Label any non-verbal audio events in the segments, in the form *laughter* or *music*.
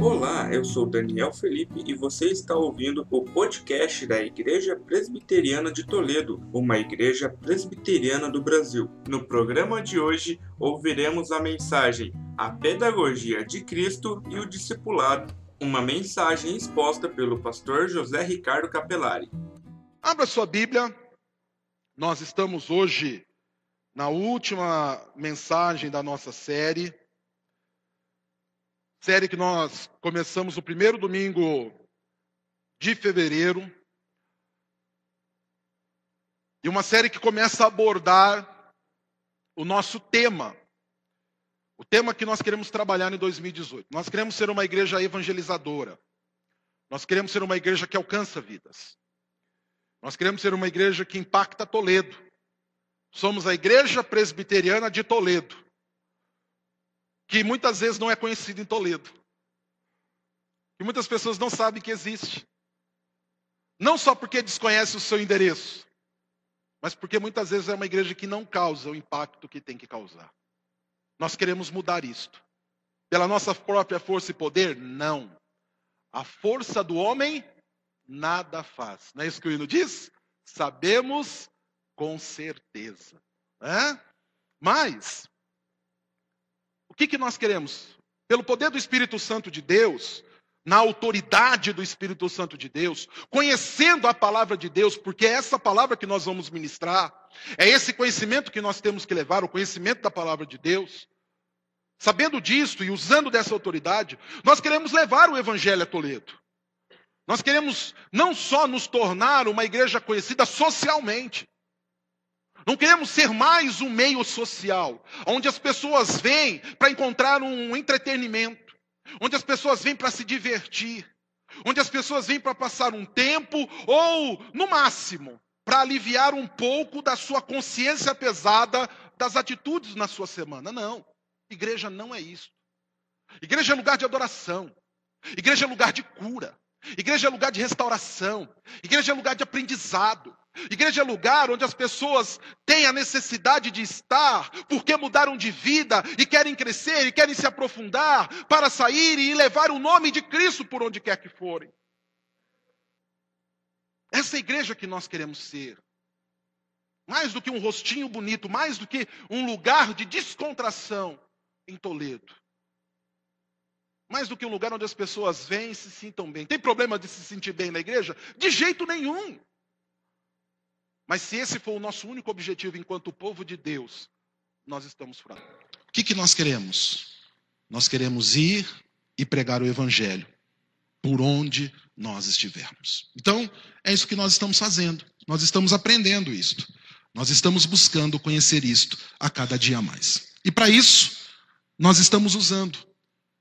Olá, eu sou Daniel Felipe e você está ouvindo o podcast da Igreja Presbiteriana de Toledo, uma igreja presbiteriana do Brasil. No programa de hoje, ouviremos a mensagem A Pedagogia de Cristo e o Discipulado, uma mensagem exposta pelo pastor José Ricardo Capelari. Abra sua Bíblia, nós estamos hoje na última mensagem da nossa série. Série que nós começamos no primeiro domingo de fevereiro. E uma série que começa a abordar o nosso tema. O tema que nós queremos trabalhar em 2018. Nós queremos ser uma igreja evangelizadora. Nós queremos ser uma igreja que alcança vidas. Nós queremos ser uma igreja que impacta Toledo. Somos a igreja presbiteriana de Toledo que muitas vezes não é conhecido em Toledo. Que muitas pessoas não sabem que existe. Não só porque desconhece o seu endereço, mas porque muitas vezes é uma igreja que não causa o impacto que tem que causar. Nós queremos mudar isto. Pela nossa própria força e poder? Não. A força do homem nada faz. Não é isso que o hino diz? Sabemos com certeza. Mas, que, que nós queremos? Pelo poder do Espírito Santo de Deus, na autoridade do Espírito Santo de Deus, conhecendo a palavra de Deus, porque é essa palavra que nós vamos ministrar, é esse conhecimento que nós temos que levar, o conhecimento da palavra de Deus. Sabendo disso e usando dessa autoridade, nós queremos levar o Evangelho a Toledo. Nós queremos não só nos tornar uma igreja conhecida socialmente, não queremos ser mais um meio social, onde as pessoas vêm para encontrar um entretenimento, onde as pessoas vêm para se divertir, onde as pessoas vêm para passar um tempo ou, no máximo, para aliviar um pouco da sua consciência pesada das atitudes na sua semana. Não. Igreja não é isso. Igreja é lugar de adoração. Igreja é lugar de cura. Igreja é lugar de restauração. Igreja é lugar de aprendizado. Igreja é lugar onde as pessoas têm a necessidade de estar, porque mudaram de vida e querem crescer e querem se aprofundar para sair e levar o nome de Cristo por onde quer que forem. Essa é a igreja que nós queremos ser. Mais do que um rostinho bonito, mais do que um lugar de descontração em Toledo. Mais do que um lugar onde as pessoas vêm e se sintam bem. Tem problema de se sentir bem na igreja? De jeito nenhum. Mas se esse for o nosso único objetivo enquanto povo de Deus, nós estamos fracos. O que, que nós queremos? Nós queremos ir e pregar o Evangelho por onde nós estivermos. Então, é isso que nós estamos fazendo. Nós estamos aprendendo isto. Nós estamos buscando conhecer isto a cada dia mais. E para isso, nós estamos usando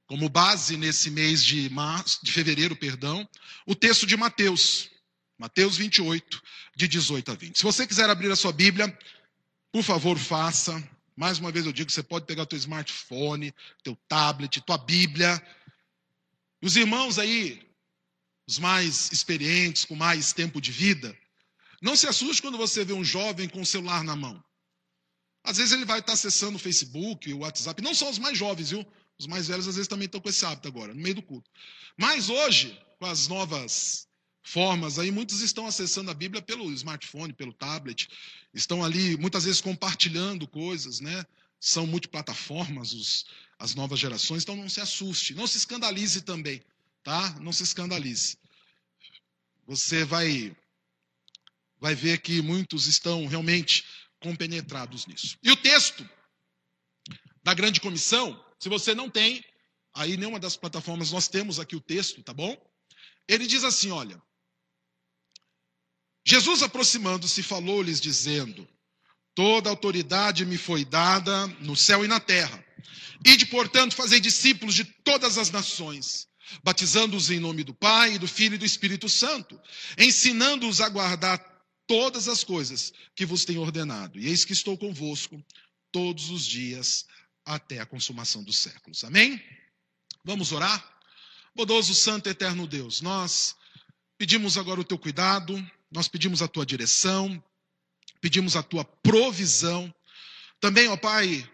como base nesse mês de março, de fevereiro, perdão, o texto de Mateus, Mateus 28, de 18 a 20. Se você quiser abrir a sua Bíblia, por favor, faça. Mais uma vez eu digo, você pode pegar teu smartphone, teu tablet, tua Bíblia. Os irmãos aí, os mais experientes, com mais tempo de vida, não se assuste quando você vê um jovem com o celular na mão. Às vezes ele vai estar acessando o Facebook, o WhatsApp, não só os mais jovens, viu? Os mais velhos às vezes também estão com esse hábito agora, no meio do culto. Mas hoje, com as novas formas. Aí muitos estão acessando a Bíblia pelo smartphone, pelo tablet, estão ali muitas vezes compartilhando coisas, né? São multiplataformas os, as novas gerações, então não se assuste, não se escandalize também, tá? Não se escandalize. Você vai vai ver que muitos estão realmente compenetrados nisso. E o texto da grande comissão, se você não tem, aí nenhuma das plataformas nós temos aqui o texto, tá bom? Ele diz assim, olha: Jesus, aproximando-se, falou-lhes, dizendo: Toda autoridade me foi dada no céu e na terra. Ide, portanto, fazei discípulos de todas as nações, batizando-os em nome do Pai, do Filho e do Espírito Santo, ensinando-os a guardar todas as coisas que vos tenho ordenado. E eis que estou convosco todos os dias até a consumação dos séculos. Amém? Vamos orar? Bodoso, Santo, Eterno Deus, nós pedimos agora o teu cuidado, nós pedimos a tua direção, pedimos a tua provisão. Também, ó Pai,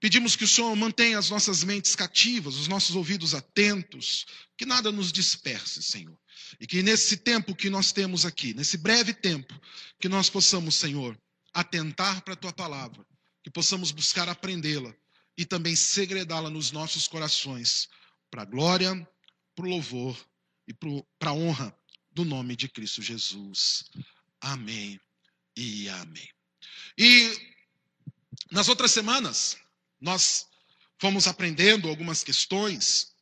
Pedimos que o Senhor mantenha as nossas mentes cativas, os nossos ouvidos atentos, que nada nos disperse, Senhor. E que nesse tempo que nós temos aqui, nesse breve tempo, que nós possamos, Senhor, atentar para a tua palavra, que possamos buscar aprendê-la e também segredá-la nos nossos corações, para a glória, para o louvor e para a honra do nome de Cristo Jesus. Amém e amém. E nas outras semanas, nós fomos aprendendo algumas questões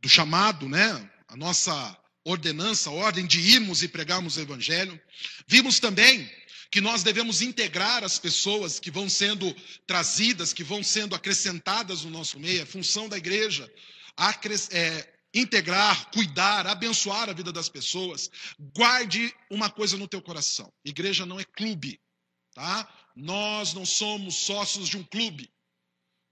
do chamado, né? A nossa ordenança, a ordem de irmos e pregarmos o evangelho. Vimos também que nós devemos integrar as pessoas que vão sendo trazidas, que vão sendo acrescentadas no nosso meio, é função da igreja, é, integrar, cuidar, abençoar a vida das pessoas. Guarde uma coisa no teu coração: igreja não é clube, tá? Nós não somos sócios de um clube.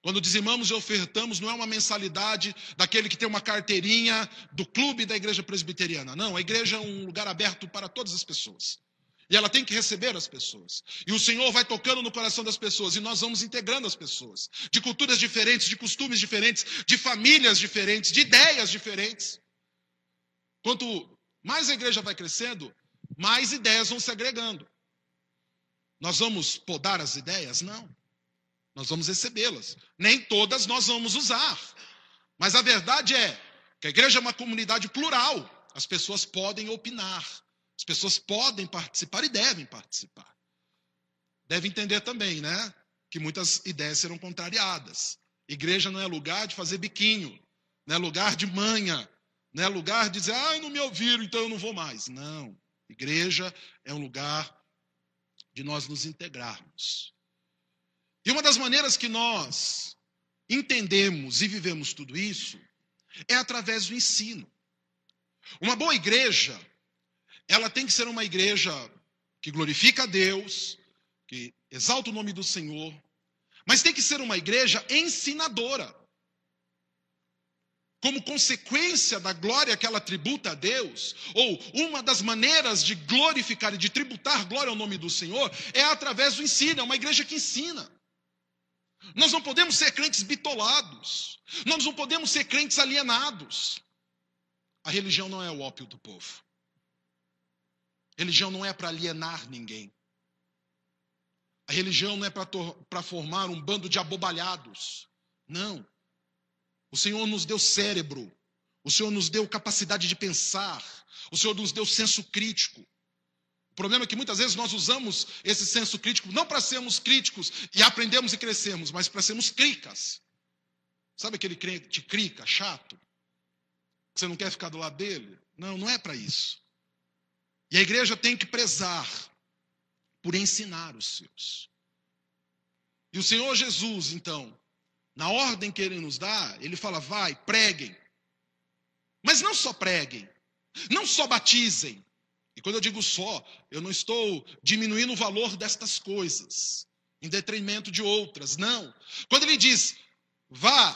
Quando dizimamos e ofertamos, não é uma mensalidade daquele que tem uma carteirinha do clube da igreja presbiteriana. Não, a igreja é um lugar aberto para todas as pessoas. E ela tem que receber as pessoas. E o Senhor vai tocando no coração das pessoas. E nós vamos integrando as pessoas. De culturas diferentes, de costumes diferentes, de famílias diferentes, de ideias diferentes. Quanto mais a igreja vai crescendo, mais ideias vão se agregando. Nós vamos podar as ideias? Não. Nós vamos recebê-las. Nem todas nós vamos usar. Mas a verdade é que a igreja é uma comunidade plural. As pessoas podem opinar. As pessoas podem participar e devem participar. Deve entender também, né? Que muitas ideias serão contrariadas. Igreja não é lugar de fazer biquinho, não é lugar de manha, não é lugar de dizer, ah, não me ouviram, então eu não vou mais. Não. Igreja é um lugar de nós nos integrarmos. E uma das maneiras que nós entendemos e vivemos tudo isso é através do ensino. Uma boa igreja, ela tem que ser uma igreja que glorifica a Deus, que exalta o nome do Senhor, mas tem que ser uma igreja ensinadora como consequência da glória que ela tributa a Deus, ou uma das maneiras de glorificar e de tributar glória ao nome do Senhor, é através do ensino, é uma igreja que ensina. Nós não podemos ser crentes bitolados, nós não podemos ser crentes alienados. A religião não é o ópio do povo. Religião não é para alienar ninguém. A religião não é para formar um bando de abobalhados. Não. O Senhor nos deu cérebro, o Senhor nos deu capacidade de pensar, o Senhor nos deu senso crítico. O problema é que muitas vezes nós usamos esse senso crítico não para sermos críticos e aprendemos e crescemos, mas para sermos cricas. Sabe aquele crente crica, chato? Que você não quer ficar do lado dele? Não, não é para isso. E a igreja tem que prezar por ensinar os seus. E o Senhor Jesus, então, na ordem que ele nos dá, ele fala: vai, preguem. Mas não só preguem, não só batizem. E quando eu digo só, eu não estou diminuindo o valor destas coisas, em detrimento de outras, não. Quando ele diz, vá,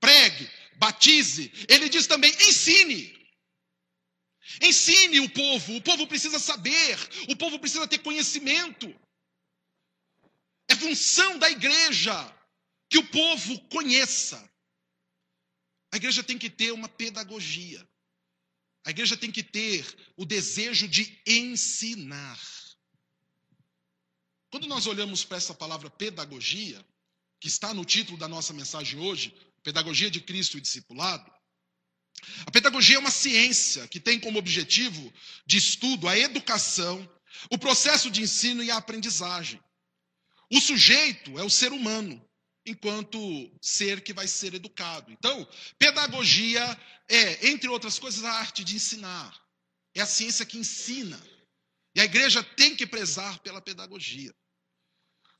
pregue, batize, ele diz também, ensine. Ensine o povo, o povo precisa saber, o povo precisa ter conhecimento. É função da igreja que o povo conheça. A igreja tem que ter uma pedagogia. A igreja tem que ter o desejo de ensinar. Quando nós olhamos para essa palavra pedagogia, que está no título da nossa mensagem hoje, Pedagogia de Cristo e Discipulado, a pedagogia é uma ciência que tem como objetivo de estudo a educação, o processo de ensino e a aprendizagem. O sujeito é o ser humano, enquanto ser que vai ser educado. Então, pedagogia é, entre outras coisas, a arte de ensinar. É a ciência que ensina. E a igreja tem que prezar pela pedagogia.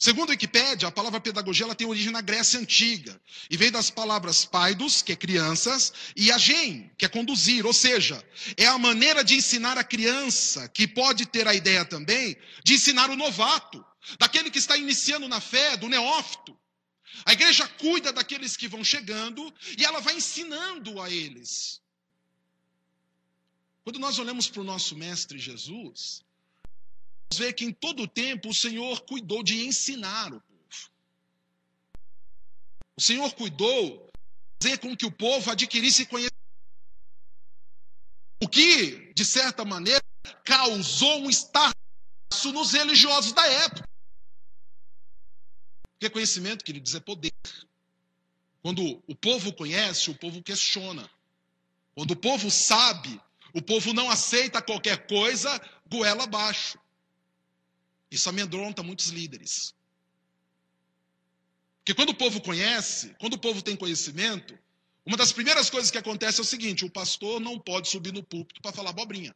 Segundo a Wikipédia, a palavra pedagogia ela tem origem na Grécia Antiga e vem das palavras paidos, que é crianças, e agen, que é conduzir, ou seja, é a maneira de ensinar a criança, que pode ter a ideia também de ensinar o novato, daquele que está iniciando na fé, do neófito. A igreja cuida daqueles que vão chegando e ela vai ensinando a eles. Quando nós olhamos para o nosso mestre Jesus, ver que em todo o tempo o Senhor cuidou de ensinar o povo. Senhor cuidou de fazer com que o povo adquirisse conhecimento. O que, de certa maneira, causou um estarço nos religiosos da época. Porque conhecimento, queridos, é poder. Quando o povo conhece, o povo questiona. Quando o povo sabe, o povo não aceita qualquer coisa goela abaixo. Isso amedronta muitos líderes. Porque quando o povo conhece, quando o povo tem conhecimento, uma das primeiras coisas que acontece é o seguinte: o pastor não pode subir no púlpito para falar abobrinha.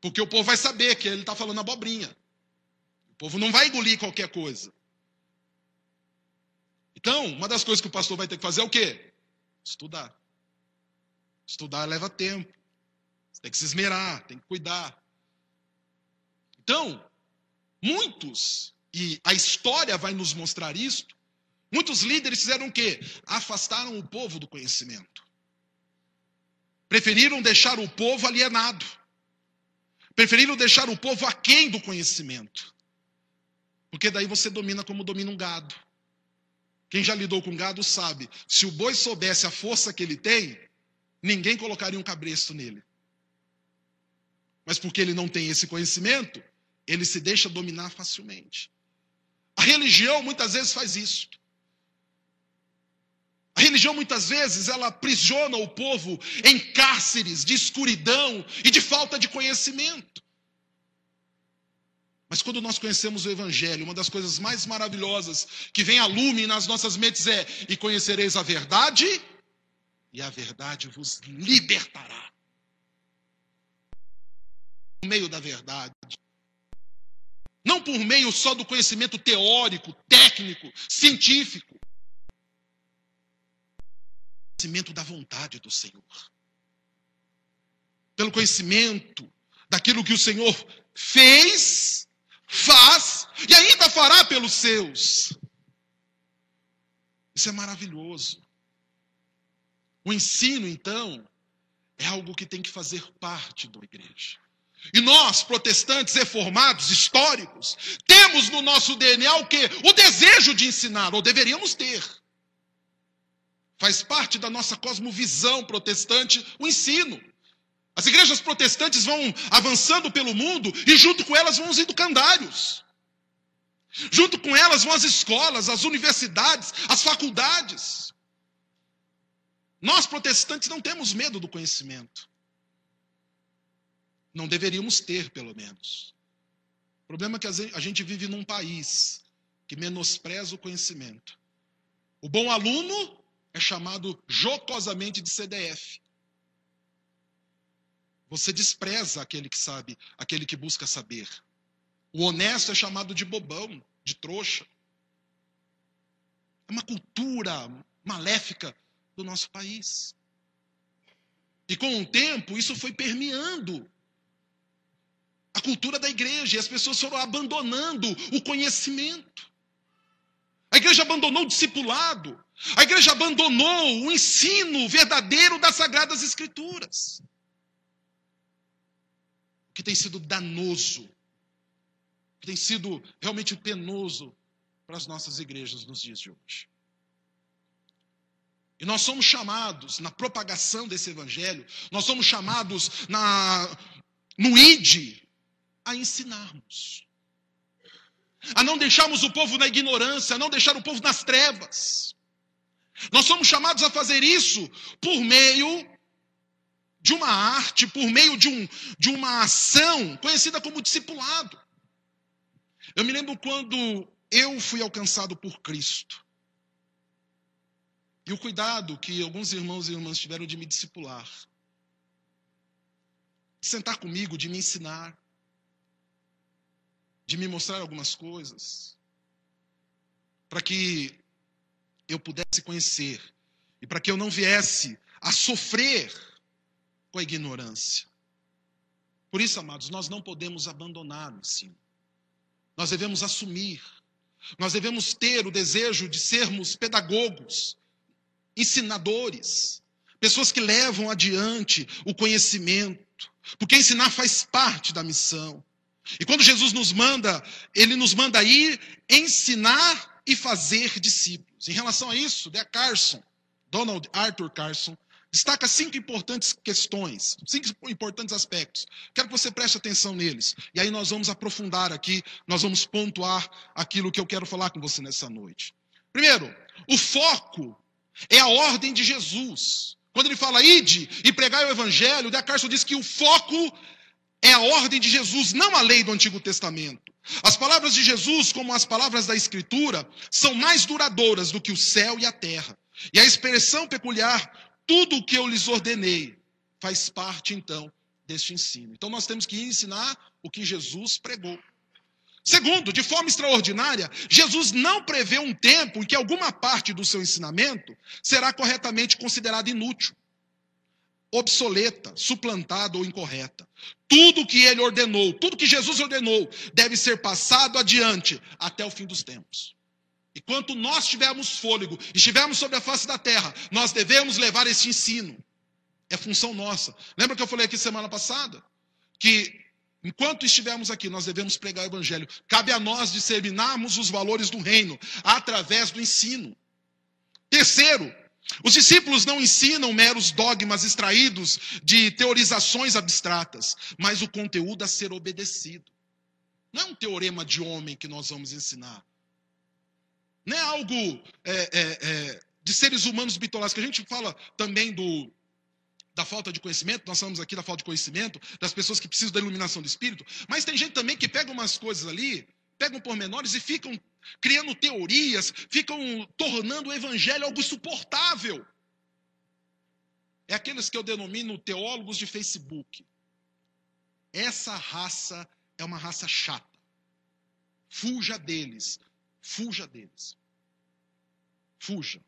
Porque o povo vai saber que ele está falando abobrinha. O povo não vai engolir qualquer coisa. Então, uma das coisas que o pastor vai ter que fazer é o quê? Estudar. Estudar leva tempo. Você tem que se esmerar, tem que cuidar. Então, muitos, e a história vai nos mostrar isso, muitos líderes fizeram o quê? Afastaram o povo do conhecimento. Preferiram deixar o povo alienado. Preferiram deixar o povo aquém do conhecimento. Porque daí você domina como domina um gado. Quem já lidou com gado sabe, se o boi soubesse a força que ele tem, ninguém colocaria um cabresto nele. Mas porque ele não tem esse conhecimento, ele se deixa dominar facilmente. A religião muitas vezes faz isso. A religião muitas vezes ela aprisiona o povo em cárceres de escuridão e de falta de conhecimento. Mas quando nós conhecemos o Evangelho, uma das coisas mais maravilhosas que vem a lume nas nossas mentes é: e conhecereis a verdade, e a verdade vos libertará. Por meio da verdade. Não por meio só do conhecimento teórico, técnico, científico. Conhecimento da vontade do Senhor. Pelo conhecimento daquilo que o Senhor fez faz e ainda fará pelos seus. Isso é maravilhoso. O ensino, então, é algo que tem que fazer parte da igreja. E nós, protestantes reformados, históricos, temos no nosso DNA o quê? O desejo de ensinar, ou deveríamos ter. Faz parte da nossa cosmovisão protestante o ensino. As igrejas protestantes vão avançando pelo mundo e junto com elas vão os educandários. Junto com elas vão as escolas, as universidades, as faculdades. Nós protestantes não temos medo do conhecimento. Não deveríamos ter, pelo menos. O problema é que a gente vive num país que menospreza o conhecimento. O bom aluno é chamado jocosamente de CDF. Você despreza aquele que sabe, aquele que busca saber. O honesto é chamado de bobão, de trouxa. É uma cultura maléfica do nosso país. E com o tempo, isso foi permeando a cultura da igreja, e as pessoas foram abandonando o conhecimento. A igreja abandonou o discipulado, a igreja abandonou o ensino verdadeiro das Sagradas Escrituras que tem sido danoso, que tem sido realmente penoso para as nossas igrejas nos dias de hoje. E nós somos chamados na propagação desse evangelho, nós somos chamados na no id a ensinarmos. A não deixarmos o povo na ignorância, a não deixar o povo nas trevas. Nós somos chamados a fazer isso por meio de uma arte, por meio de, um, de uma ação conhecida como discipulado. Eu me lembro quando eu fui alcançado por Cristo. E o cuidado que alguns irmãos e irmãs tiveram de me discipular. De sentar comigo, de me ensinar. De me mostrar algumas coisas. Para que eu pudesse conhecer. E para que eu não viesse a sofrer com a ignorância. Por isso, amados, nós não podemos abandonar o ensino. Nós devemos assumir. Nós devemos ter o desejo de sermos pedagogos, ensinadores, pessoas que levam adiante o conhecimento, porque ensinar faz parte da missão. E quando Jesus nos manda, ele nos manda ir ensinar e fazer discípulos. Em relação a isso, De Carson, Donald Arthur Carson, destaca cinco importantes questões, cinco importantes aspectos. Quero que você preste atenção neles. E aí nós vamos aprofundar aqui, nós vamos pontuar aquilo que eu quero falar com você nessa noite. Primeiro, o foco é a ordem de Jesus. Quando ele fala ide e pregar o evangelho, De Carson diz que o foco é a ordem de Jesus, não a lei do Antigo Testamento. As palavras de Jesus, como as palavras da Escritura, são mais duradouras do que o céu e a terra. E a expressão peculiar, tudo o que eu lhes ordenei, faz parte então deste ensino. Então nós temos que ensinar o que Jesus pregou. Segundo, de forma extraordinária, Jesus não prevê um tempo em que alguma parte do seu ensinamento será corretamente considerada inútil, obsoleta, suplantada ou incorreta. Tudo que ele ordenou, tudo que Jesus ordenou, deve ser passado adiante até o fim dos tempos. E quanto nós tivermos fôlego e estivermos sobre a face da terra, nós devemos levar esse ensino. É função nossa. Lembra que eu falei aqui semana passada? Que enquanto estivermos aqui, nós devemos pregar o evangelho. Cabe a nós disseminarmos os valores do reino através do ensino. Terceiro, os discípulos não ensinam meros dogmas extraídos de teorizações abstratas, mas o conteúdo a ser obedecido. Não é um teorema de homem que nós vamos ensinar. Não é algo é, é, é, de seres humanos bitolados, que a gente fala também do, da falta de conhecimento, nós falamos aqui da falta de conhecimento, das pessoas que precisam da iluminação do Espírito, mas tem gente também que pega umas coisas ali, pegam pormenores e ficam criando teorias, ficam tornando o evangelho algo suportável. É aqueles que eu denomino teólogos de Facebook. Essa raça é uma raça chata. Fuja deles. Fuja deles. Fuja.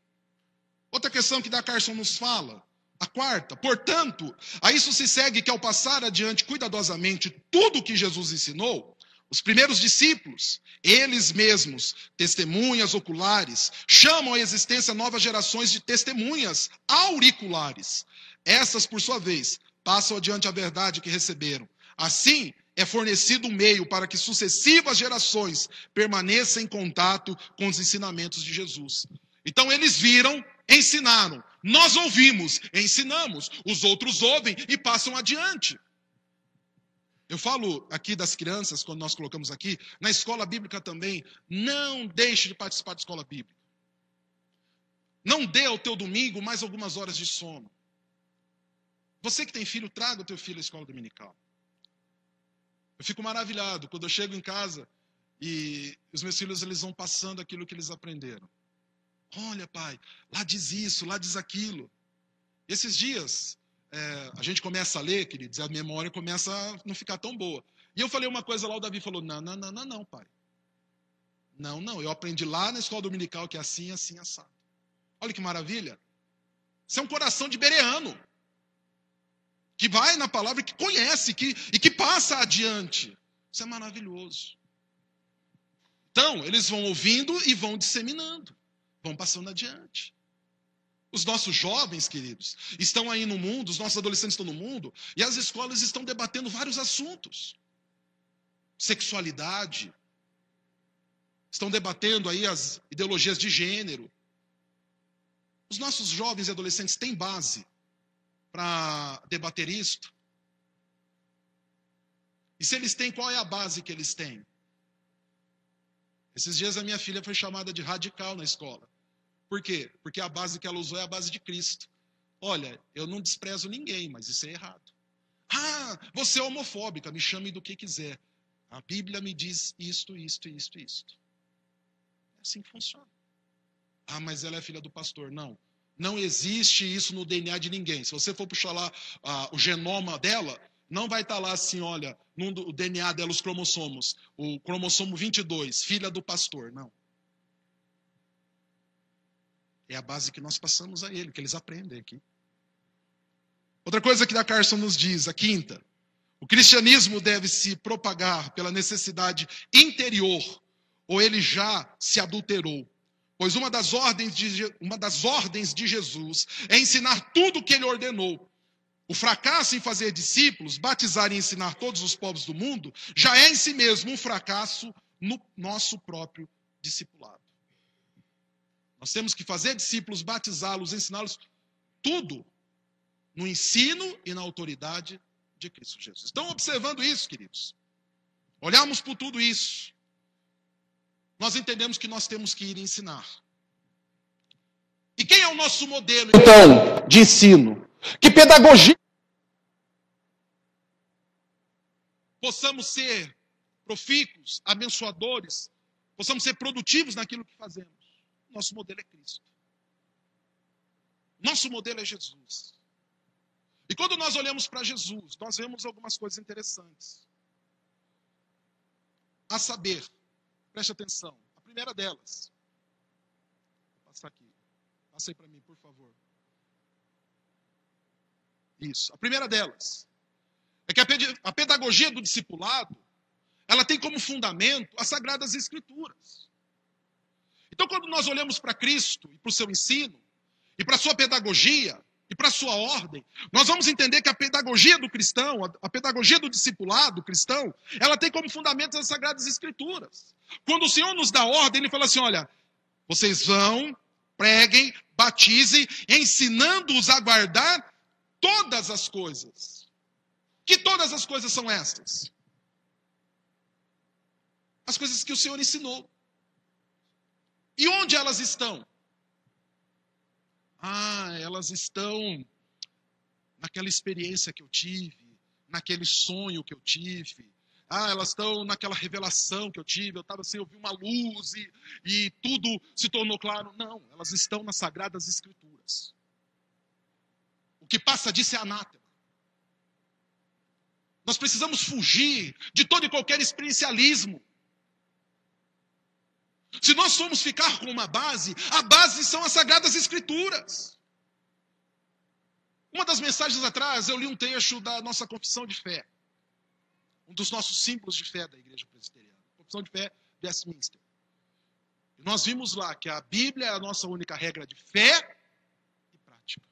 Outra questão que da Carson nos fala, a quarta, portanto, a isso se segue que ao passar adiante cuidadosamente tudo o que Jesus ensinou, os primeiros discípulos, eles mesmos, testemunhas oculares, chamam à existência novas gerações de testemunhas auriculares. Essas, por sua vez, passam adiante a verdade que receberam. Assim, é fornecido um meio para que sucessivas gerações permaneçam em contato com os ensinamentos de Jesus. Então eles viram, ensinaram. Nós ouvimos, ensinamos. Os outros ouvem e passam adiante. Eu falo aqui das crianças, quando nós colocamos aqui, na escola bíblica também, não deixe de participar da escola bíblica. Não dê ao teu domingo mais algumas horas de sono. Você que tem filho, traga o teu filho à escola dominical. Eu fico maravilhado quando eu chego em casa e os meus filhos eles vão passando aquilo que eles aprenderam. Olha, pai, lá diz isso, lá diz aquilo. Esses dias, é, a gente começa a ler, queridos, a memória começa a não ficar tão boa. E eu falei uma coisa lá, o Davi falou: não, não, não, não, não, pai. Não, não, eu aprendi lá na escola dominical que é assim, assim, assado. Olha que maravilha. Isso é um coração de bereano que vai na palavra, que conhece que, e que passa adiante. Isso é maravilhoso. Então, eles vão ouvindo e vão disseminando, vão passando adiante. Os nossos jovens, queridos, estão aí no mundo, os nossos adolescentes estão no mundo, e as escolas estão debatendo vários assuntos. Sexualidade, estão debatendo aí as ideologias de gênero. Os nossos jovens e adolescentes têm base para debater isto? E se eles têm, qual é a base que eles têm? Esses dias a minha filha foi chamada de radical na escola. Por quê? Porque a base que ela usou é a base de Cristo. Olha, eu não desprezo ninguém, mas isso é errado. Ah, você é homofóbica, me chame do que quiser. A Bíblia me diz isto, isto, isto, isto. É assim que funciona. Ah, mas ela é filha do pastor. Não. Não existe isso no DNA de ninguém. Se você for puxar lá ah, o genoma dela, não vai estar tá lá assim, olha, no DNA dela os cromossomos, o cromossomo 22, filha do pastor. Não. É a base que nós passamos a ele, que eles aprendem aqui. Outra coisa que da Carson nos diz, a quinta, o cristianismo deve se propagar pela necessidade interior, ou ele já se adulterou. Pois uma das ordens de, uma das ordens de Jesus é ensinar tudo o que ele ordenou. O fracasso em fazer discípulos, batizar e ensinar todos os povos do mundo, já é em si mesmo um fracasso no nosso próprio discipulado. Nós temos que fazer discípulos, batizá-los, ensiná-los, tudo no ensino e na autoridade de Cristo Jesus. Estão observando isso, queridos? Olhamos por tudo isso. Nós entendemos que nós temos que ir ensinar. E quem é o nosso modelo, então, de ensino? Que pedagogia possamos ser profícuos, abençoadores, possamos ser produtivos naquilo que fazemos. Nosso modelo é Cristo. Nosso modelo é Jesus. E quando nós olhamos para Jesus, nós vemos algumas coisas interessantes. A saber, preste atenção, a primeira delas. Vou passar aqui. Passei para mim, por favor. Isso. A primeira delas é que a pedagogia do discipulado, ela tem como fundamento as sagradas escrituras. Então, quando nós olhamos para Cristo e para o seu ensino, e para a sua pedagogia, e para a sua ordem, nós vamos entender que a pedagogia do cristão, a pedagogia do discipulado cristão, ela tem como fundamento as sagradas escrituras. Quando o Senhor nos dá ordem, ele fala assim: olha, vocês vão, preguem, batizem, ensinando-os a guardar todas as coisas. Que todas as coisas são estas? As coisas que o Senhor ensinou. E onde elas estão? Ah, elas estão naquela experiência que eu tive, naquele sonho que eu tive. Ah, elas estão naquela revelação que eu tive. Eu estava assim, eu vi uma luz e, e tudo se tornou claro. Não, elas estão nas Sagradas Escrituras. O que passa disso é anátema. Nós precisamos fugir de todo e qualquer experiencialismo. Se nós formos ficar com uma base, a base são as Sagradas Escrituras. Uma das mensagens atrás, eu li um trecho da nossa confissão de fé. Um dos nossos símbolos de fé da Igreja Presbiteriana. Confissão de fé Westminster. E nós vimos lá que a Bíblia é a nossa única regra de fé e prática.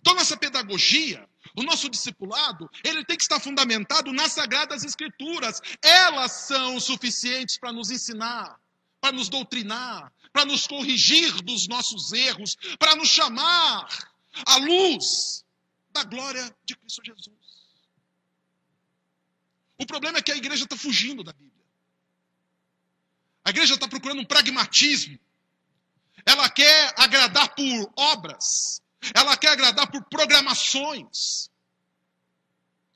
Então, nossa pedagogia, o nosso discipulado, ele tem que estar fundamentado nas Sagradas Escrituras. Elas são suficientes para nos ensinar para nos doutrinar, para nos corrigir dos nossos erros, para nos chamar à luz da glória de Cristo Jesus. O problema é que a igreja está fugindo da Bíblia. A igreja está procurando um pragmatismo. Ela quer agradar por obras. Ela quer agradar por programações.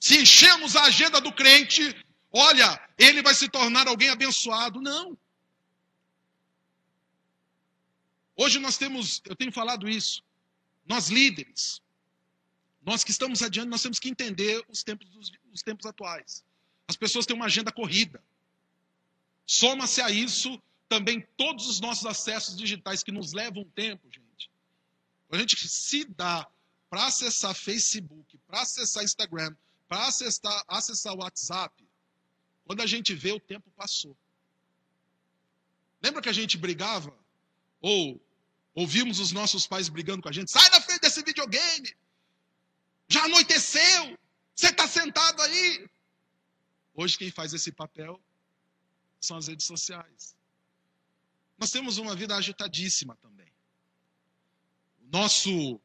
Se enchemos a agenda do crente, olha, ele vai se tornar alguém abençoado. Não. Hoje nós temos, eu tenho falado isso, nós líderes, nós que estamos adiante, nós temos que entender os tempos, os tempos atuais. As pessoas têm uma agenda corrida. Soma-se a isso também todos os nossos acessos digitais que nos levam tempo, gente. A gente se dá para acessar Facebook, para acessar Instagram, para acessar, acessar WhatsApp, quando a gente vê, o tempo passou. Lembra que a gente brigava? Ou Ouvimos os nossos pais brigando com a gente: sai da frente desse videogame! Já anoiteceu! Você está sentado aí! Hoje quem faz esse papel são as redes sociais. Nós temos uma vida agitadíssima também. O nosso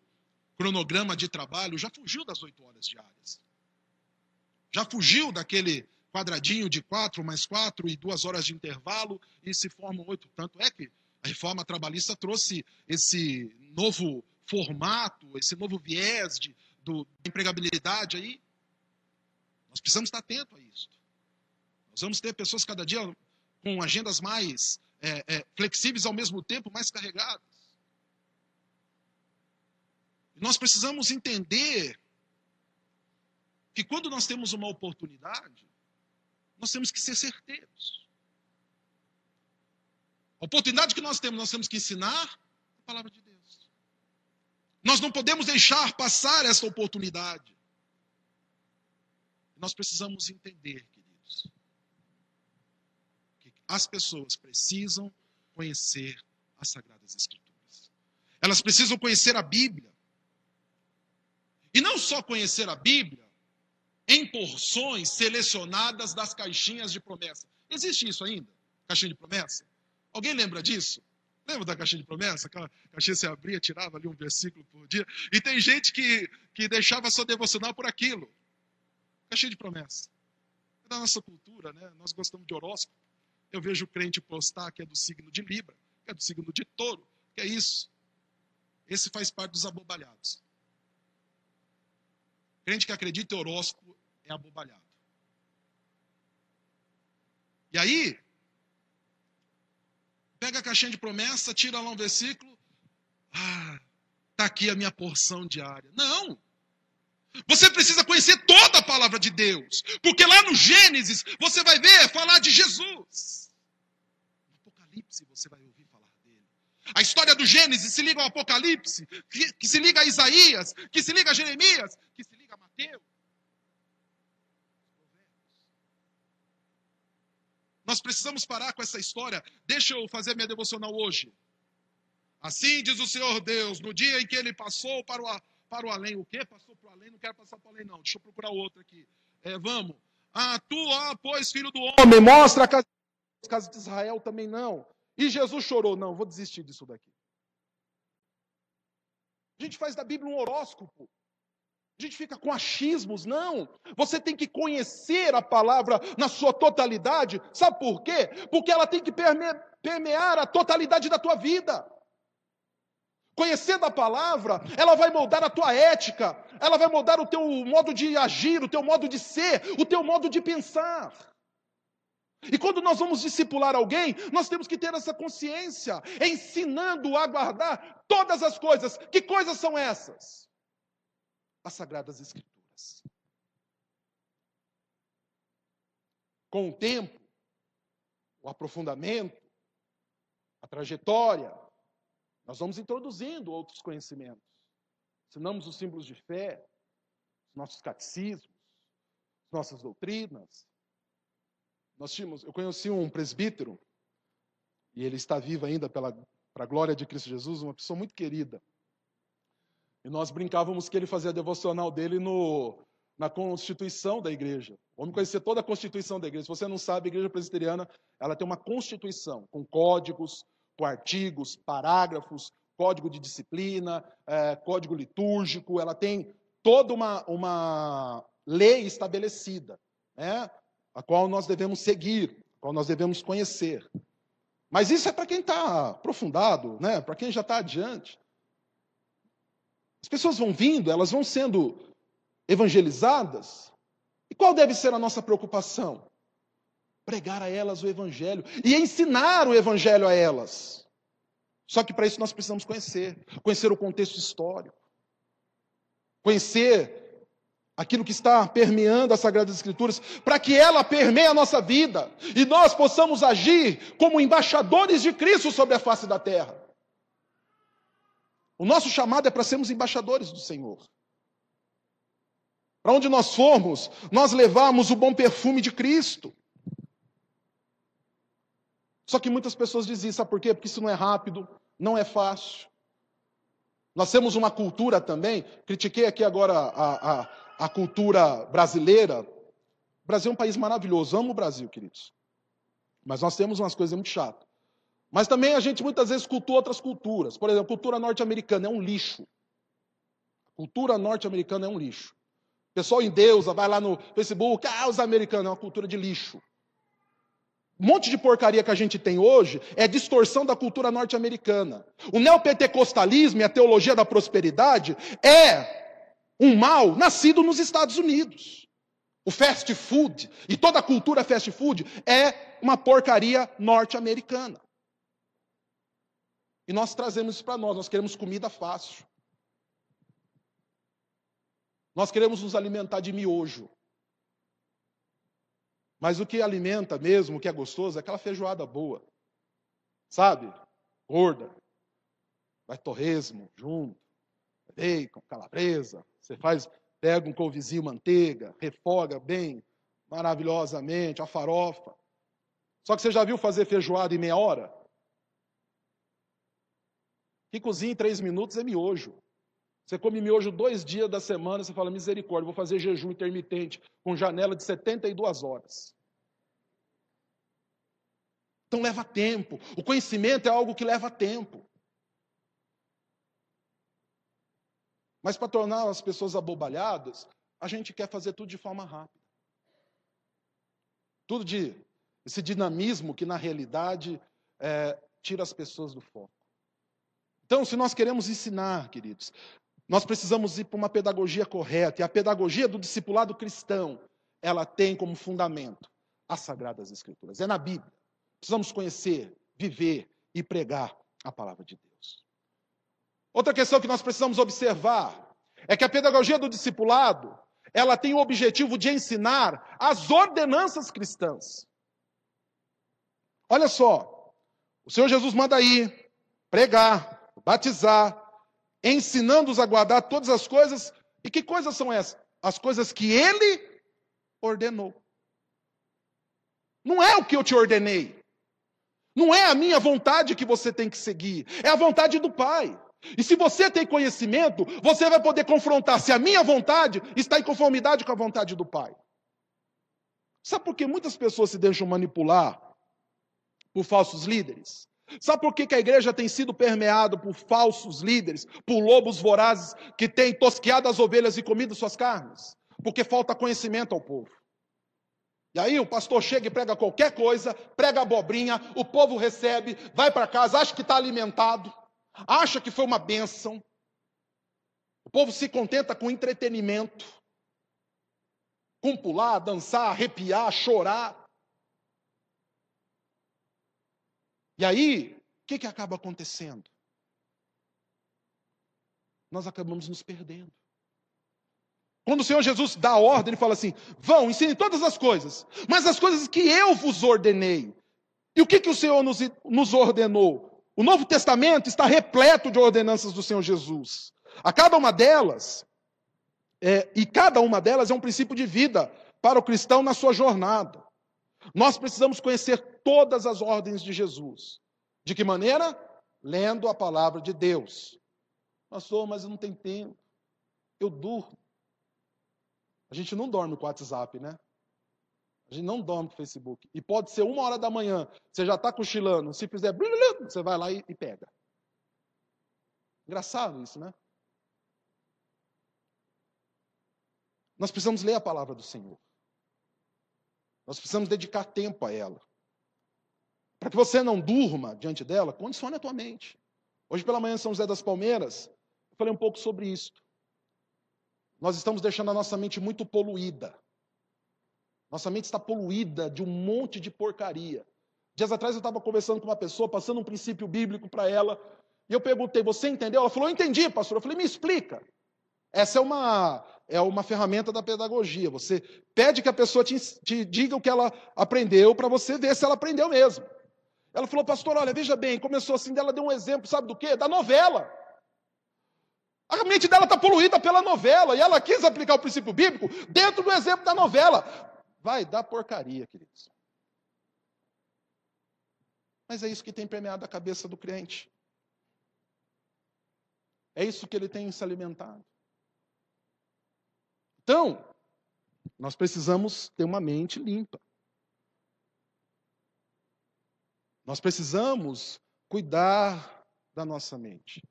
cronograma de trabalho já fugiu das oito horas diárias. Já fugiu daquele quadradinho de quatro mais quatro e duas horas de intervalo e se formam oito. Tanto é que a reforma trabalhista trouxe esse novo formato, esse novo viés de, do, de empregabilidade aí. Nós precisamos estar atentos a isso. Nós vamos ter pessoas cada dia com agendas mais é, é, flexíveis ao mesmo tempo, mais carregadas. Nós precisamos entender que quando nós temos uma oportunidade, nós temos que ser certeiros. A oportunidade que nós temos, nós temos que ensinar a palavra de Deus. Nós não podemos deixar passar essa oportunidade. Nós precisamos entender, queridos, que as pessoas precisam conhecer as Sagradas Escrituras. Elas precisam conhecer a Bíblia. E não só conhecer a Bíblia em porções selecionadas das caixinhas de promessa. Existe isso ainda? Caixinha de promessa? Alguém lembra disso? Lembra da caixinha de promessa? Aquela caixinha você abria, tirava ali um versículo por dia. E tem gente que, que deixava sua devocional por aquilo. Caixinha de promessa. É da nossa cultura, né? Nós gostamos de horóscopo. Eu vejo o crente postar que é do signo de Libra, que é do signo de Touro, que é isso. Esse faz parte dos abobalhados. Crente que acredita em horóscopo é abobalhado. E aí, pega a caixinha de promessa, tira lá um versículo. Ah, tá aqui a minha porção diária. Não! Você precisa conhecer toda a palavra de Deus, porque lá no Gênesis você vai ver falar de Jesus. No Apocalipse você vai ouvir falar dele. A história do Gênesis se liga ao Apocalipse, que, que se liga a Isaías, que se liga a Jeremias, que se liga a Mateus. Nós precisamos parar com essa história. Deixa eu fazer minha devocional hoje. Assim diz o Senhor Deus, no dia em que ele passou para o, para o além. O quê? Passou para o além? Não quero passar para o além, não. Deixa eu procurar outro aqui. É, vamos. Ah, tu, ó, pois, filho do homem, mostra a casa, a casa de Israel também não. E Jesus chorou. Não, vou desistir disso daqui. A gente faz da Bíblia um horóscopo. A gente fica com achismos, não. Você tem que conhecer a palavra na sua totalidade. Sabe por quê? Porque ela tem que permear a totalidade da tua vida. Conhecendo a palavra, ela vai moldar a tua ética, ela vai moldar o teu modo de agir, o teu modo de ser, o teu modo de pensar. E quando nós vamos discipular alguém, nós temos que ter essa consciência, ensinando a guardar todas as coisas. Que coisas são essas? As Sagradas Escrituras. Com o tempo, o aprofundamento, a trajetória, nós vamos introduzindo outros conhecimentos. Ensinamos os símbolos de fé, os nossos catecismos, nossas doutrinas. Nós tínhamos, eu conheci um presbítero, e ele está vivo ainda pela, para a glória de Cristo Jesus, uma pessoa muito querida. E nós brincávamos que ele fazia a devocional dele no, na constituição da igreja. Vamos conhecer toda a constituição da igreja. Se você não sabe, a igreja presbiteriana ela tem uma constituição com códigos, com artigos, parágrafos, código de disciplina, é, código litúrgico. Ela tem toda uma, uma lei estabelecida, né, a qual nós devemos seguir, a qual nós devemos conhecer. Mas isso é para quem está aprofundado, né, para quem já está adiante. As pessoas vão vindo, elas vão sendo evangelizadas. E qual deve ser a nossa preocupação? Pregar a elas o Evangelho e ensinar o Evangelho a elas. Só que para isso nós precisamos conhecer, conhecer o contexto histórico, conhecer aquilo que está permeando as Sagradas Escrituras, para que ela permeie a nossa vida e nós possamos agir como embaixadores de Cristo sobre a face da terra. O nosso chamado é para sermos embaixadores do Senhor. Para onde nós formos, nós levamos o bom perfume de Cristo. Só que muitas pessoas dizem, sabe por quê? Porque isso não é rápido, não é fácil. Nós temos uma cultura também, critiquei aqui agora a, a, a cultura brasileira. O Brasil é um país maravilhoso, amo o Brasil, queridos. Mas nós temos umas coisas muito chatas. Mas também a gente muitas vezes cultua outras culturas. Por exemplo, a cultura norte-americana é um lixo. A cultura norte-americana é um lixo. O pessoal em Deus vai lá no Facebook, ah, os americanos, é uma cultura de lixo. Um monte de porcaria que a gente tem hoje é distorção da cultura norte-americana. O neopentecostalismo e a teologia da prosperidade é um mal nascido nos Estados Unidos. O fast food e toda a cultura fast food é uma porcaria norte-americana. E nós trazemos isso para nós, nós queremos comida fácil. Nós queremos nos alimentar de miojo. Mas o que alimenta mesmo, o que é gostoso, é aquela feijoada boa. Sabe? Gorda. Vai torresmo junto. Bacon, calabresa. Você faz, pega um couvezinho manteiga, refoga bem, maravilhosamente, a farofa. Só que você já viu fazer feijoada em meia hora? Que cozinha em três minutos é miojo. Você come miojo dois dias da semana, você fala, misericórdia, vou fazer jejum intermitente com janela de 72 horas. Então leva tempo. O conhecimento é algo que leva tempo. Mas para tornar as pessoas abobalhadas, a gente quer fazer tudo de forma rápida. Tudo de esse dinamismo que na realidade é, tira as pessoas do foco. Então, se nós queremos ensinar, queridos, nós precisamos ir para uma pedagogia correta. E a pedagogia do discipulado cristão, ela tem como fundamento as Sagradas Escrituras. É na Bíblia. Precisamos conhecer, viver e pregar a palavra de Deus. Outra questão que nós precisamos observar é que a pedagogia do discipulado, ela tem o objetivo de ensinar as ordenanças cristãs. Olha só, o Senhor Jesus manda ir pregar, batizar, ensinando-os a guardar todas as coisas. E que coisas são essas? As coisas que ele ordenou. Não é o que eu te ordenei. Não é a minha vontade que você tem que seguir, é a vontade do Pai. E se você tem conhecimento, você vai poder confrontar se a minha vontade está em conformidade com a vontade do Pai. Sabe por que muitas pessoas se deixam manipular por falsos líderes? Sabe por que, que a igreja tem sido permeada por falsos líderes, por lobos vorazes que têm tosqueado as ovelhas e comido suas carnes? Porque falta conhecimento ao povo. E aí o pastor chega e prega qualquer coisa, prega abobrinha, o povo recebe, vai para casa, acha que está alimentado, acha que foi uma bênção. O povo se contenta com entretenimento, com pular, dançar, arrepiar, chorar. E aí, o que, que acaba acontecendo? Nós acabamos nos perdendo. Quando o Senhor Jesus dá a ordem, ele fala assim: vão, ensinem todas as coisas, mas as coisas que eu vos ordenei. E o que, que o Senhor nos, nos ordenou? O Novo Testamento está repleto de ordenanças do Senhor Jesus. A cada uma delas, é, e cada uma delas é um princípio de vida para o cristão na sua jornada. Nós precisamos conhecer todas as ordens de Jesus. De que maneira? Lendo a palavra de Deus. Pastor, mas eu não tenho tempo. Eu durmo. A gente não dorme com o WhatsApp, né? A gente não dorme com o Facebook. E pode ser uma hora da manhã, você já está cochilando. Se fizer, *laughs* você vai lá e, pega. Engraçado isso, né? Nós precisamos ler a palavra do Senhor. Nós precisamos dedicar tempo a ela. Para que você não durma diante dela, condicione a tua mente. Hoje pela manhã em São José das Palmeiras, eu falei um pouco sobre isso. Nós estamos deixando a nossa mente muito poluída. Nossa mente está poluída de um monte de porcaria. Dias atrás eu estava conversando com uma pessoa, passando um princípio bíblico para ela, e eu perguntei: Você entendeu? Ela falou: entendi, pastor. Eu falei: Me explica. Essa é uma, é uma ferramenta da pedagogia. Você pede que a pessoa te, te diga o que ela aprendeu para você ver se ela aprendeu mesmo. Ela falou, pastor, olha, veja bem, começou assim, ela deu um exemplo, sabe do quê? Da novela. A mente dela está poluída pela novela, e ela quis aplicar o princípio bíblico dentro do exemplo da novela. Vai dar porcaria, queridos. Mas é isso que tem permeado a cabeça do crente. É isso que ele tem se alimentado. Então, nós precisamos ter uma mente limpa. Nós precisamos cuidar da nossa mente.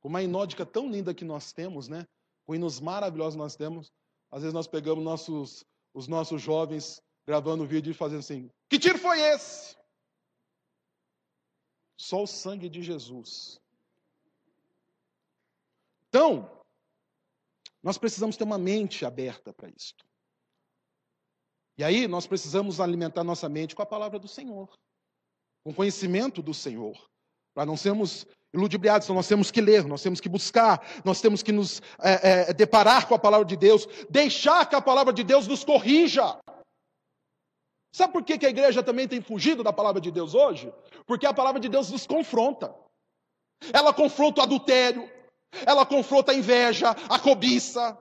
Com uma inódica tão linda que nós temos, né? Com hinos maravilhosos nós temos, às vezes nós pegamos nossos, os nossos jovens gravando vídeo e fazendo assim: Que tiro foi esse? Só o sangue de Jesus. Então, nós precisamos ter uma mente aberta para isso. E aí nós precisamos alimentar nossa mente com a palavra do Senhor, com conhecimento do Senhor, para não sermos iludibriados. Então nós temos que ler, nós temos que buscar, nós temos que nos é, é, deparar com a palavra de Deus, deixar que a palavra de Deus nos corrija. Sabe por que a igreja também tem fugido da palavra de Deus hoje? Porque a palavra de Deus nos confronta. Ela confronta o adultério, ela confronta a inveja, a cobiça.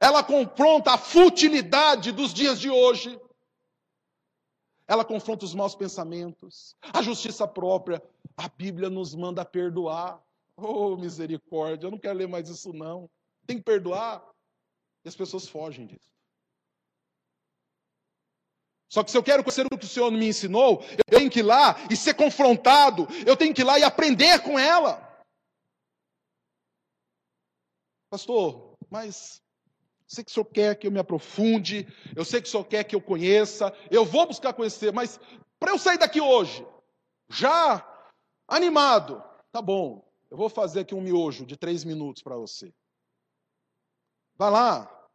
Ela confronta a futilidade dos dias de hoje. Ela confronta os maus pensamentos, a justiça própria. A Bíblia nos manda perdoar. Oh, misericórdia, eu não quero ler mais isso não. Tem que perdoar. E as pessoas fogem disso. Só que se eu quero conhecer o que o Senhor me ensinou, eu tenho que ir lá e ser confrontado, eu tenho que ir lá e aprender com ela. Pastor, mas sei que o Senhor quer que eu me aprofunde, eu sei que o Senhor quer que eu conheça, eu vou buscar conhecer, mas para eu sair daqui hoje, já animado, tá bom, eu vou fazer aqui um miojo de três minutos para você. Vai lá,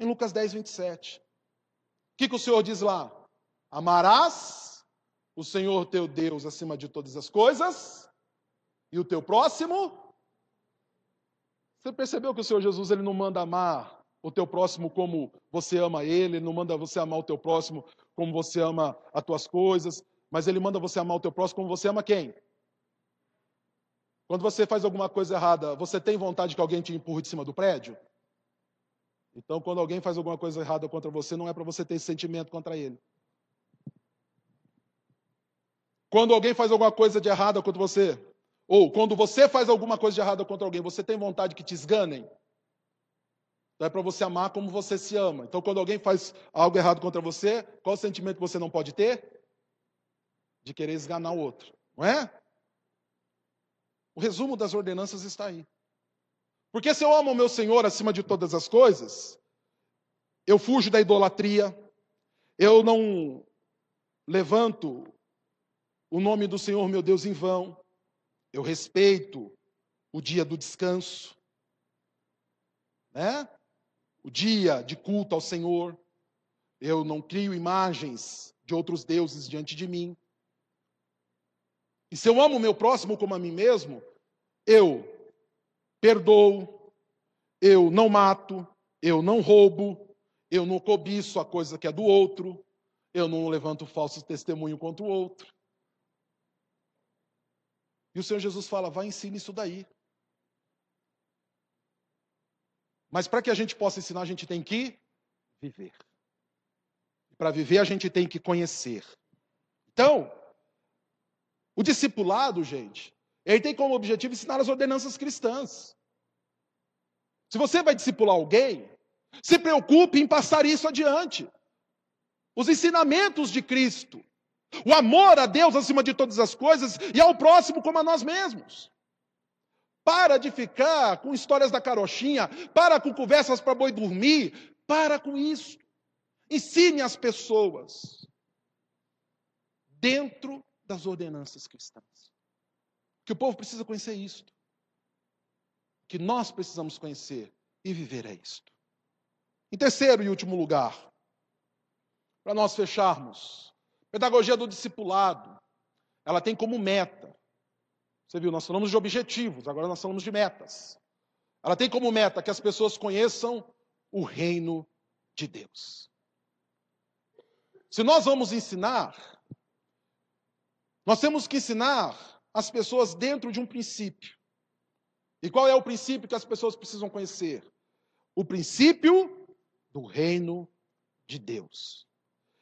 em Lucas 10, 27. O que, que o Senhor diz lá? Amarás o Senhor teu Deus acima de todas as coisas e o teu próximo. Você percebeu que o Senhor Jesus ele não manda amar o teu próximo como você ama ele, ele não manda você amar o teu próximo como você ama as tuas coisas, mas ele manda você amar o teu próximo como você ama quem? Quando você faz alguma coisa errada, você tem vontade que alguém te empurre de cima do prédio? Então, quando alguém faz alguma coisa errada contra você, não é para você ter esse sentimento contra ele. Quando alguém faz alguma coisa de errada contra você, ou quando você faz alguma coisa de errada contra alguém, você tem vontade que te esganem? Então é para você amar como você se ama. Então, quando alguém faz algo errado contra você, qual o sentimento você não pode ter? De querer esganar o outro, não é? O resumo das ordenanças está aí. Porque se eu amo o meu Senhor acima de todas as coisas, eu fujo da idolatria, eu não levanto o nome do Senhor, meu Deus, em vão. Eu respeito o dia do descanso, né? O dia de culto ao Senhor. Eu não crio imagens de outros deuses diante de mim. E se eu amo o meu próximo como a mim mesmo, eu perdoo, eu não mato, eu não roubo, eu não cobiço a coisa que é do outro, eu não levanto falso testemunho contra o outro. E o Senhor Jesus fala: vai ensinar isso daí. Mas para que a gente possa ensinar, a gente tem que viver. Para viver, a gente tem que conhecer. Então, o discipulado, gente, ele tem como objetivo ensinar as ordenanças cristãs. Se você vai discipular alguém, se preocupe em passar isso adiante. Os ensinamentos de Cristo. O amor a Deus acima de todas as coisas e ao próximo como a nós mesmos. Para de ficar com histórias da carochinha, para com conversas para boi dormir, para com isso. Ensine as pessoas dentro das ordenanças cristãs. Que o povo precisa conhecer isto. Que nós precisamos conhecer e viver é isto. Em terceiro e último lugar, para nós fecharmos, Pedagogia do discipulado, ela tem como meta. Você viu, nós falamos de objetivos, agora nós falamos de metas. Ela tem como meta que as pessoas conheçam o reino de Deus. Se nós vamos ensinar, nós temos que ensinar as pessoas dentro de um princípio. E qual é o princípio que as pessoas precisam conhecer? O princípio do reino de Deus.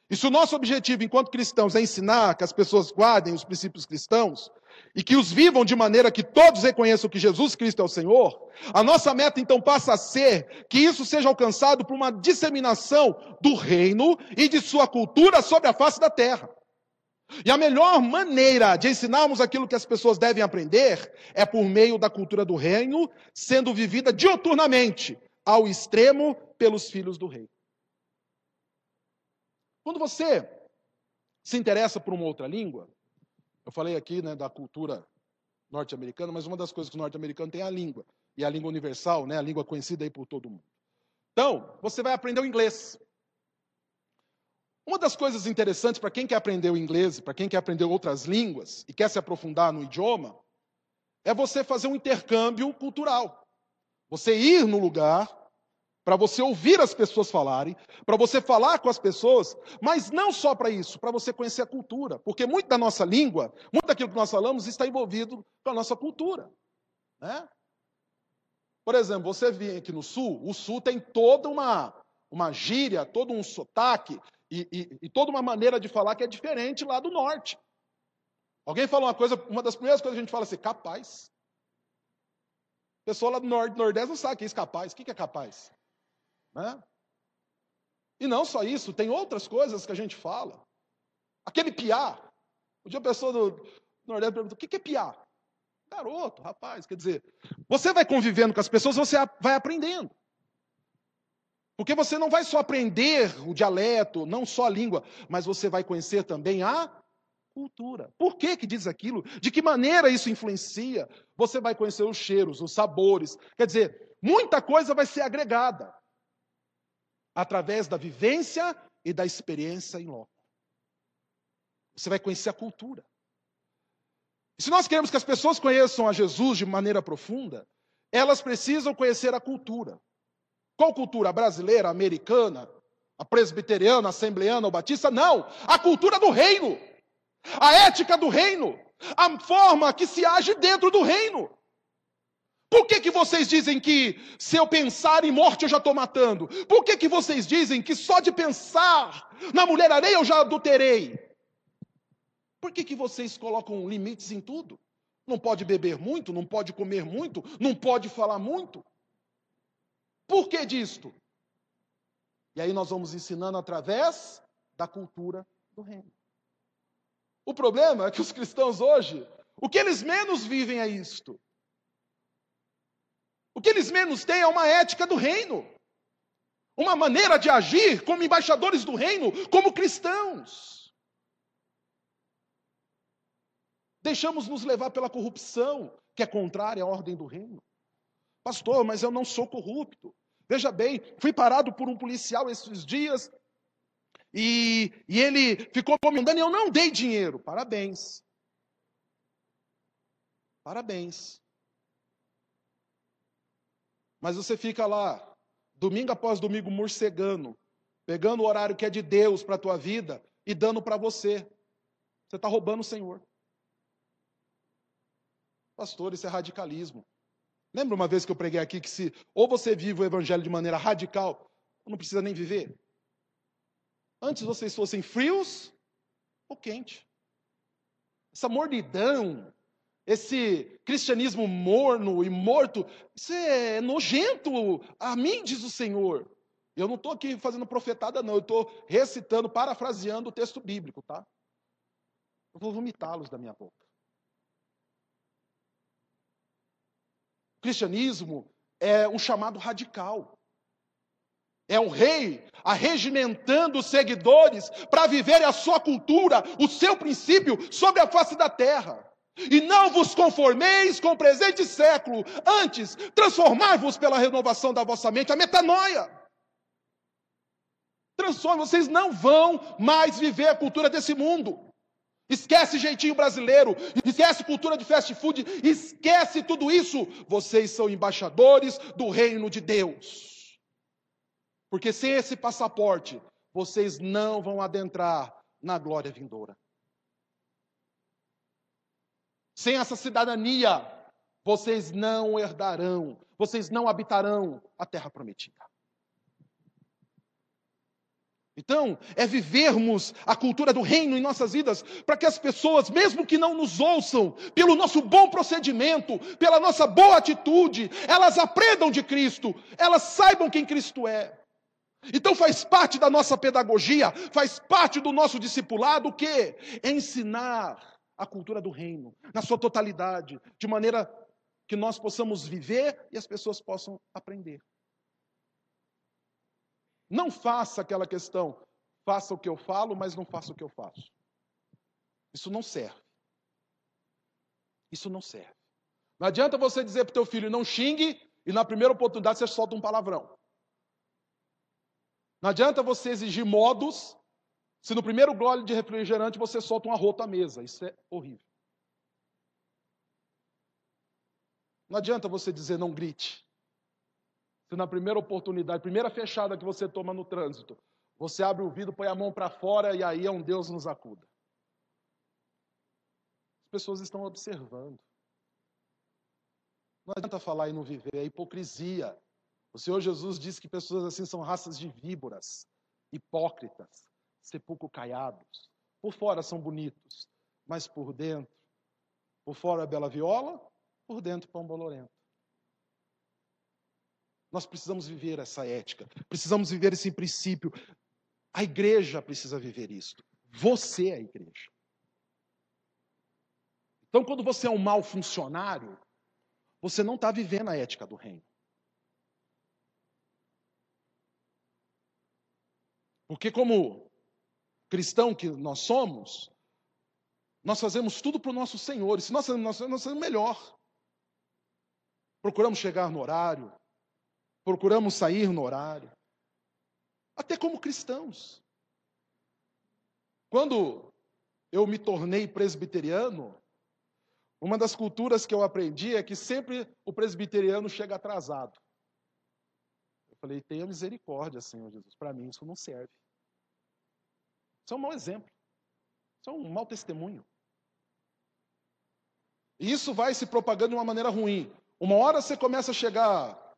E se o nosso objetivo enquanto cristãos é ensinar que as pessoas guardem os princípios cristãos e que os vivam de maneira que todos reconheçam que Jesus Cristo é o Senhor, a nossa meta então passa a ser que isso seja alcançado por uma disseminação do reino e de sua cultura sobre a face da terra. E a melhor maneira de ensinarmos aquilo que as pessoas devem aprender é por meio da cultura do reino, sendo vivida dioturnamente, ao extremo, pelos filhos do rei. Quando você se interessa por uma outra língua, eu falei aqui né, da cultura norte-americana, mas uma das coisas que o norte-americano tem é a língua. E a língua universal, né, a língua conhecida aí por todo mundo. Então, você vai aprender o inglês. Uma das coisas interessantes para quem quer aprender o inglês, para quem quer aprender outras línguas e quer se aprofundar no idioma, é você fazer um intercâmbio cultural. Você ir no lugar para você ouvir as pessoas falarem, para você falar com as pessoas, mas não só para isso, para você conhecer a cultura, porque muito da nossa língua, muito daquilo que nós falamos está envolvido com a nossa cultura. Né? Por exemplo, você vem aqui no Sul, o Sul tem toda uma, uma gíria, todo um sotaque e, e, e toda uma maneira de falar que é diferente lá do Norte. Alguém fala uma coisa, uma das primeiras coisas que a gente fala assim, capaz. Pessoa lá do Nordeste não sabe o que é capaz. O que é capaz? Né? E não só isso, tem outras coisas que a gente fala. Aquele piá. Um dia a pessoa do Nordeste pergunta: o que é piá? Garoto, rapaz, quer dizer, você vai convivendo com as pessoas, você vai aprendendo. Porque você não vai só aprender o dialeto, não só a língua, mas você vai conhecer também a cultura. Por que que diz aquilo? De que maneira isso influencia? Você vai conhecer os cheiros, os sabores. Quer dizer, muita coisa vai ser agregada através da vivência e da experiência em loco. Você vai conhecer a cultura. E se nós queremos que as pessoas conheçam a Jesus de maneira profunda, elas precisam conhecer a cultura. Qual cultura? A brasileira, a americana, a presbiteriana, a assembleana ou batista? Não! A cultura do reino! A ética do reino! A forma que se age dentro do reino! Por que, que vocês dizem que se eu pensar em morte eu já estou matando? Por que, que vocês dizem que só de pensar na mulher areia eu já adulterei? Por que, que vocês colocam limites em tudo? Não pode beber muito, não pode comer muito, não pode falar muito. Por que disto? E aí nós vamos ensinando através da cultura do reino. O problema é que os cristãos hoje, o que eles menos vivem é isto. O que eles menos têm é uma ética do reino. Uma maneira de agir como embaixadores do reino, como cristãos. Deixamos nos levar pela corrupção, que é contrária à ordem do reino. Pastor, mas eu não sou corrupto. Veja bem, fui parado por um policial esses dias e, e ele ficou comandando e eu não dei dinheiro. Parabéns. Parabéns. Mas você fica lá, domingo após domingo, morcegando, pegando o horário que é de Deus para a tua vida e dando para você. Você está roubando o Senhor. Pastor, isso é radicalismo. Lembra uma vez que eu preguei aqui que se ou você vive o evangelho de maneira radical, não precisa nem viver? Antes vocês fossem frios ou quente. Essa mordidão, esse cristianismo morno e morto, isso é nojento a mim, diz o Senhor. Eu não estou aqui fazendo profetada, não, eu estou recitando, parafraseando o texto bíblico, tá? Eu vou vomitá-los da minha boca. O cristianismo é um chamado radical. É um rei arregimentando os seguidores para viverem a sua cultura, o seu princípio sobre a face da terra. E não vos conformeis com o presente século, antes transformai-vos pela renovação da vossa mente, a metanoia. Transforme, vocês não vão mais viver a cultura desse mundo. Esquece jeitinho brasileiro, esquece cultura de fast food, esquece tudo isso. Vocês são embaixadores do reino de Deus. Porque sem esse passaporte, vocês não vão adentrar na glória vindoura. Sem essa cidadania, vocês não herdarão, vocês não habitarão a terra prometida. Então, é vivermos a cultura do reino em nossas vidas, para que as pessoas, mesmo que não nos ouçam, pelo nosso bom procedimento, pela nossa boa atitude, elas aprendam de Cristo, elas saibam quem Cristo é. Então faz parte da nossa pedagogia, faz parte do nosso discipulado o quê? Ensinar a cultura do reino, na sua totalidade, de maneira que nós possamos viver e as pessoas possam aprender. Não faça aquela questão, faça o que eu falo, mas não faça o que eu faço. Isso não serve. Isso não serve. Não adianta você dizer para o teu filho, não xingue, e na primeira oportunidade você solta um palavrão. Não adianta você exigir modos se no primeiro gole de refrigerante você solta um arroto à mesa, isso é horrível. Não adianta você dizer não grite. Se na primeira oportunidade, primeira fechada que você toma no trânsito, você abre o vidro, põe a mão para fora e aí é um Deus nos acuda. As pessoas estão observando. Não adianta falar e não viver, é hipocrisia. O Senhor Jesus disse que pessoas assim são raças de víboras, hipócritas sepulcro caiados. Por fora são bonitos, mas por dentro, por fora é bela viola, por dentro pão bolorento. Nós precisamos viver essa ética, precisamos viver esse princípio. A igreja precisa viver isto. Você é a igreja. Então, quando você é um mau funcionário, você não está vivendo a ética do reino. Porque, como cristão que nós somos, nós fazemos tudo para o nosso Senhor. E se nós fazemos, nós fazemos melhor. Procuramos chegar no horário, procuramos sair no horário, até como cristãos. Quando eu me tornei presbiteriano, uma das culturas que eu aprendi é que sempre o presbiteriano chega atrasado. Eu falei, tenha misericórdia, Senhor Jesus. Para mim isso não serve. Isso é um mau exemplo. Isso é um mau testemunho. E isso vai se propagando de uma maneira ruim. Uma hora você começa a chegar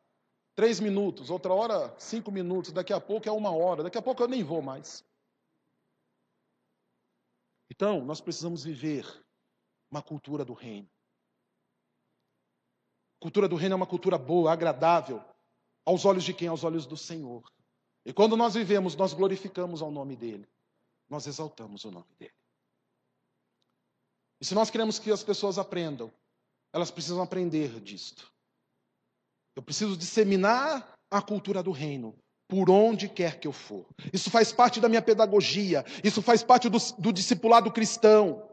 três minutos, outra hora cinco minutos, daqui a pouco é uma hora, daqui a pouco eu nem vou mais. Então, nós precisamos viver uma cultura do reino. A cultura do reino é uma cultura boa, agradável, aos olhos de quem? Aos olhos do Senhor. E quando nós vivemos, nós glorificamos ao nome dele, nós exaltamos o nome dele. E se nós queremos que as pessoas aprendam, elas precisam aprender disto. Eu preciso disseminar a cultura do reino por onde quer que eu for. Isso faz parte da minha pedagogia, isso faz parte do, do discipulado cristão.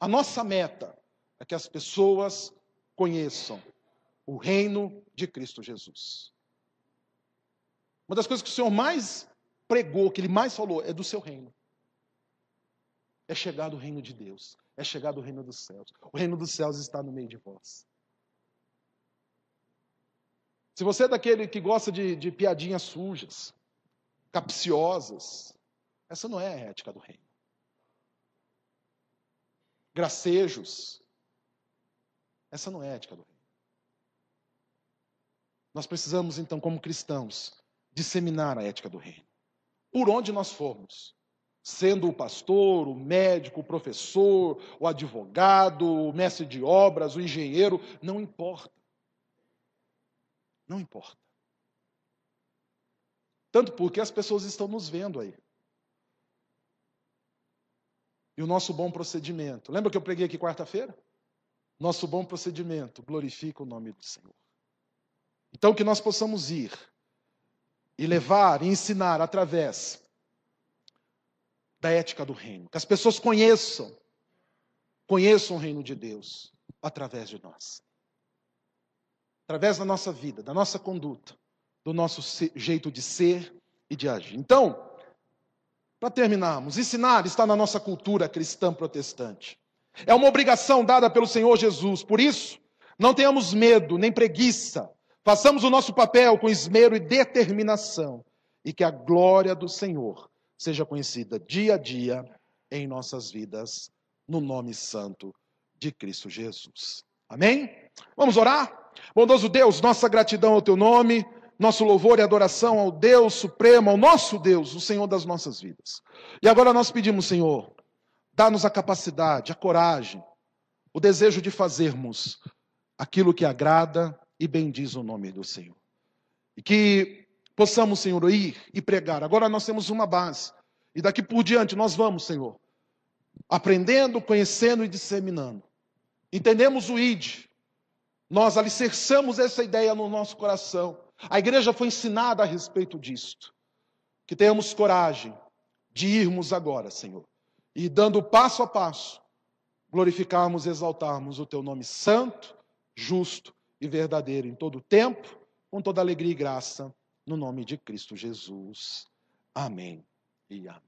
A nossa meta é que as pessoas conheçam o reino de Cristo Jesus. Uma das coisas que o Senhor mais pregou, que ele mais falou, é do seu reino. É chegar do reino de Deus, é chegar do reino dos céus. O reino dos céus está no meio de vós. Se você é daquele que gosta de, de piadinhas sujas, capciosas, essa não é a ética do reino gracejos. Essa não é a ética do reino. Nós precisamos, então, como cristãos, disseminar a ética do reino. Por onde nós formos. Sendo o pastor, o médico, o professor, o advogado, o mestre de obras, o engenheiro, não importa. Não importa. Tanto porque as pessoas estão nos vendo aí e o nosso bom procedimento. Lembra que eu preguei aqui quarta-feira? Nosso bom procedimento glorifica o nome do Senhor. Então, que nós possamos ir e levar e ensinar através da ética do reino. Que as pessoas conheçam, conheçam o reino de Deus através de nós. Através da nossa vida, da nossa conduta, do nosso jeito de ser e de agir. Então, para terminarmos, ensinar está na nossa cultura cristã protestante. É uma obrigação dada pelo Senhor Jesus. Por isso, não tenhamos medo nem preguiça. Façamos o nosso papel com esmero e determinação. E que a glória do Senhor seja conhecida dia a dia em nossas vidas, no nome santo de Cristo Jesus. Amém? Vamos orar? Bondoso Deus, nossa gratidão ao teu nome nosso louvor e adoração ao Deus Supremo, ao nosso Deus, o Senhor das nossas vidas. E agora nós pedimos, Senhor, dá-nos a capacidade, a coragem, o desejo de fazermos aquilo que agrada e bendiz o nome do Senhor. E que possamos, Senhor, ir e pregar. Agora nós temos uma base. E daqui por diante nós vamos, Senhor, aprendendo, conhecendo e disseminando. Entendemos o ID. Nós alicerçamos essa ideia no nosso coração a igreja foi ensinada a respeito disto. Que tenhamos coragem de irmos agora, Senhor, e dando passo a passo, glorificarmos e exaltarmos o teu nome santo, justo e verdadeiro em todo o tempo, com toda alegria e graça, no nome de Cristo Jesus. Amém e amém.